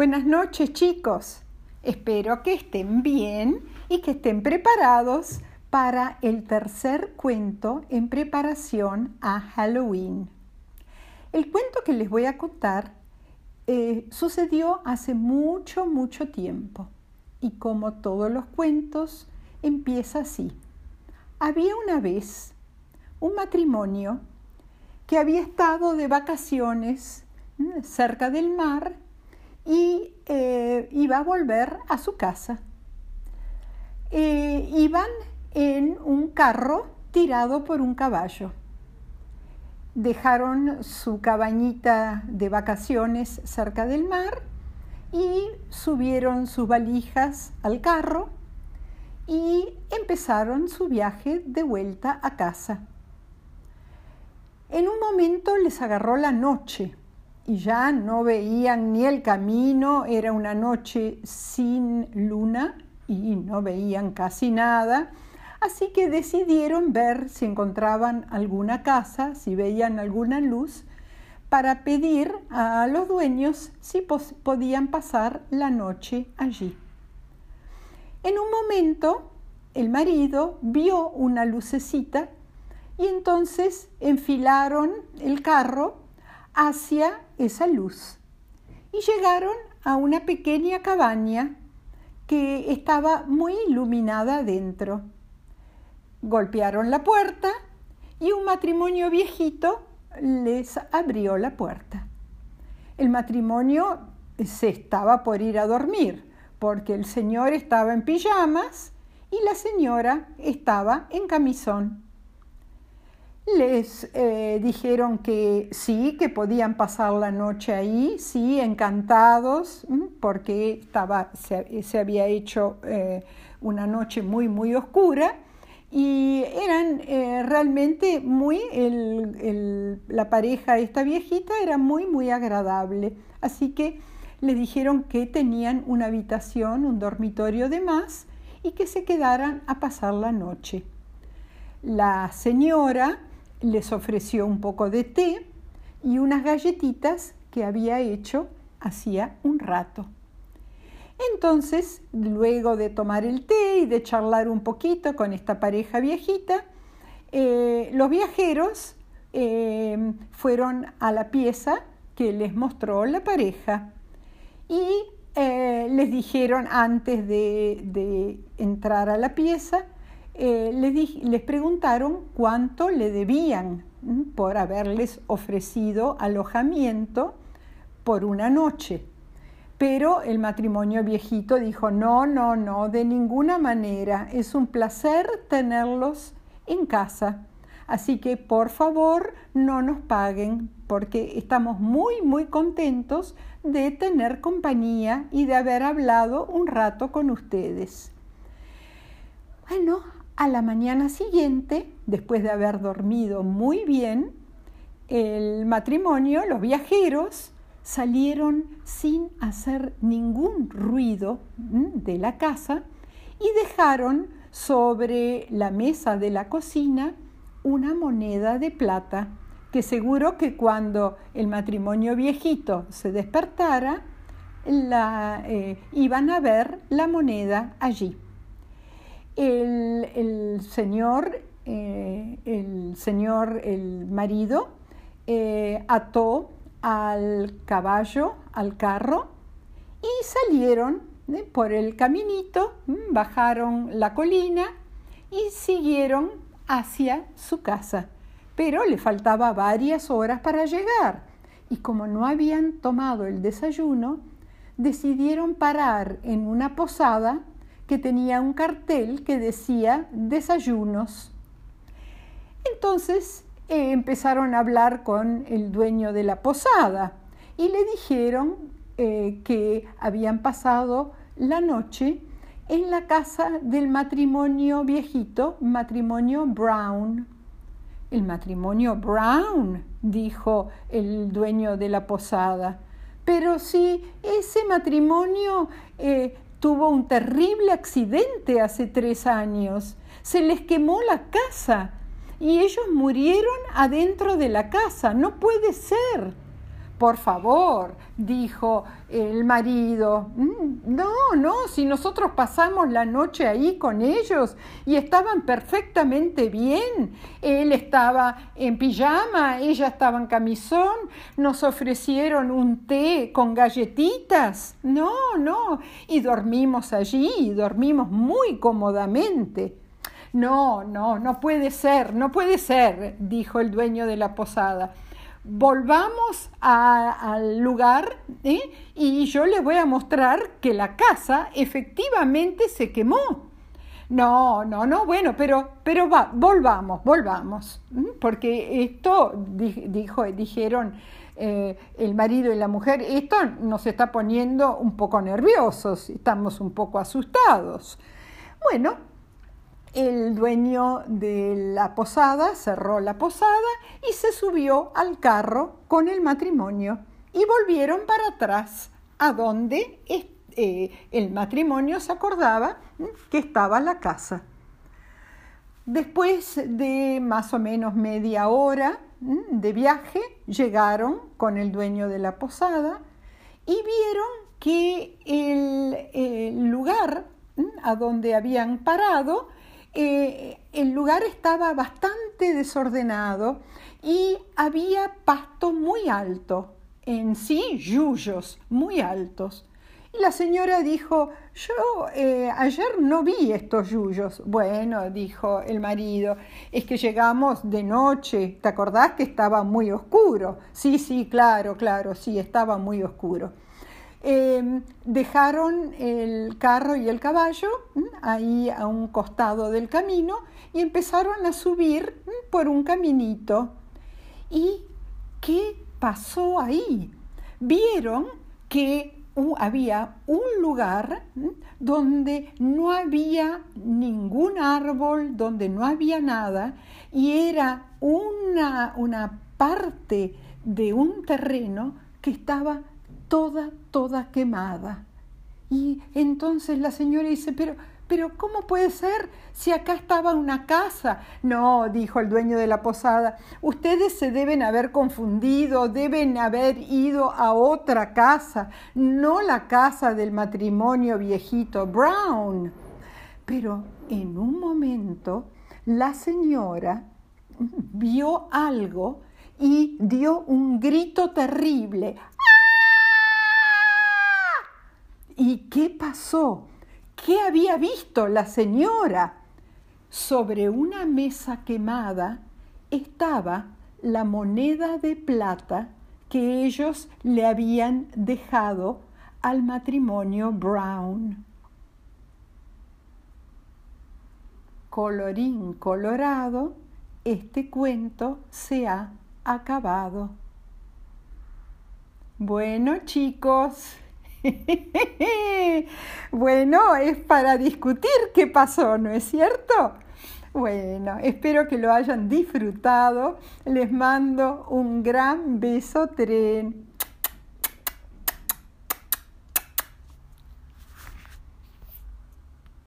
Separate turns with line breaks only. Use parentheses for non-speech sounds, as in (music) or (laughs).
Buenas noches chicos. Espero que estén bien y que estén preparados para el tercer cuento en preparación a Halloween. El cuento que les voy a contar eh, sucedió hace mucho, mucho tiempo y como todos los cuentos empieza así. Había una vez un matrimonio que había estado de vacaciones mm, cerca del mar y eh, iba a volver a su casa. Eh, iban en un carro tirado por un caballo. Dejaron su cabañita de vacaciones cerca del mar y subieron sus valijas al carro y empezaron su viaje de vuelta a casa. En un momento les agarró la noche y ya no veían ni el camino, era una noche sin luna y no veían casi nada, así que decidieron ver si encontraban alguna casa, si veían alguna luz, para pedir a los dueños si podían pasar la noche allí. En un momento, el marido vio una lucecita y entonces enfilaron el carro hacia esa luz y llegaron a una pequeña cabaña que estaba muy iluminada adentro. Golpearon la puerta y un matrimonio viejito les abrió la puerta. El matrimonio se estaba por ir a dormir porque el señor estaba en pijamas y la señora estaba en camisón les eh, dijeron que sí, que podían pasar la noche ahí, sí, encantados, porque estaba, se, había hecho eh, una noche muy, muy oscura y eran eh, realmente muy, la pareja, esta viejita, era muy, muy agradable. Así que les dijeron que tenían una habitación, un dormitorio de más y que se quedaran a pasar la noche. La señora les ofreció un poco de té y unas galletitas que había hecho hacía un rato. Entonces, luego de tomar el té y de charlar un poquito con esta pareja viejita, eh, los viajeros eh, fueron a la pieza que les mostró la pareja y eh, les dijeron antes de entrar a la pieza eh, les, preguntaron cuánto le debían por haberles ofrecido alojamiento por una noche. Pero el matrimonio viejito dijo, no, no, no, de ninguna manera, es un placer tenerlos en casa. Así que por favor no nos paguen porque estamos muy, muy contentos de tener compañía y de haber hablado un rato con ustedes. Bueno, a la mañana siguiente, después de haber dormido muy bien, el matrimonio, los viajeros, salieron sin hacer ningún ruido de la casa y dejaron sobre la mesa de la cocina una moneda de plata que seguro que cuando el matrimonio viejito se despertara, eh, iban a ver la moneda allí el, señor, eh, el señor, el marido, eh, ató al caballo, al carro, y salieron eh, por el caminito, bajaron la colina y siguieron hacia su casa. Pero le faltaba varias horas para llegar y como no habían tomado el desayuno, decidieron parar en una posada que tenía un cartel que decía desayunos. Entonces eh, empezaron a hablar con el dueño de la posada y le dijeron eh, que habían pasado la noche en la casa del matrimonio viejito, matrimonio Brown. El matrimonio Brown, dijo el dueño de la posada. Pero si ese matrimonio eh, tuvo un terrible accidente hace tres años. Se les quemó la casa y ellos murieron adentro de la casa. No puede ser. Por favor, dijo el marido. Mm, no, no, si nosotros pasamos la noche ahí con ellos y estaban perfectamente bien. Él estaba en pijama, ella estaba en camisón, nos ofrecieron un té con galletitas. No, no, y dormimos allí, dormimos muy cómodamente. No, no, no puede ser, no puede ser, dijo el dueño de la posada volvamos al lugar ¿eh? y yo les voy a mostrar que la casa efectivamente se quemó. No, no, no, bueno, pero, pero va, volvamos, volvamos, porque esto dijo, dijeron eh, el marido y la mujer, esto nos está poniendo un poco nerviosos, estamos un poco asustados. Bueno, el dueño de la posada cerró la posada y se subió al carro con el matrimonio y volvieron para atrás, a donde eh, el matrimonio se acordaba que estaba la casa. Después de más o menos media hora de viaje, llegaron con el dueño de la posada y vieron que el lugar a donde habían parado eh, el lugar estaba bastante desordenado y había pasto muy alto, en sí yuyos muy altos. Y la señora dijo, yo eh, ayer no vi estos yuyos. Bueno, dijo el marido, es que llegamos de noche, ¿te acordás que estaba muy oscuro? Sí, sí, claro, claro, sí, estaba muy oscuro. Em, dejaron el carro y el caballo ahí a un costado del camino y empezaron a subir por un caminito. ¿Y qué pasó ahí? Vieron que había un lugar donde no había ningún árbol, donde no había nada, y era una, una parte de un terreno que estaba toda, toda quemada. Y entonces la señora dice, pero, pero ¿cómo puede ser si acá estaba una casa? No, dijo el dueño de la posada, ustedes se deben haber confundido, deben haber ido a otra casa, no la casa del matrimonio viejito Brown. Pero en un momento la señora vio algo y dio un grito terrible. ¿Y qué pasó? ¿Qué había visto la señora? Sobre una mesa quemada estaba la moneda de plata que ellos le habían dejado al matrimonio Brown. Colorín colorado, este cuento se ha acabado. Bueno chicos, (laughs) bueno, es para discutir qué pasó, ¿no es cierto? Bueno, espero que lo hayan disfrutado. Les mando un gran beso tren.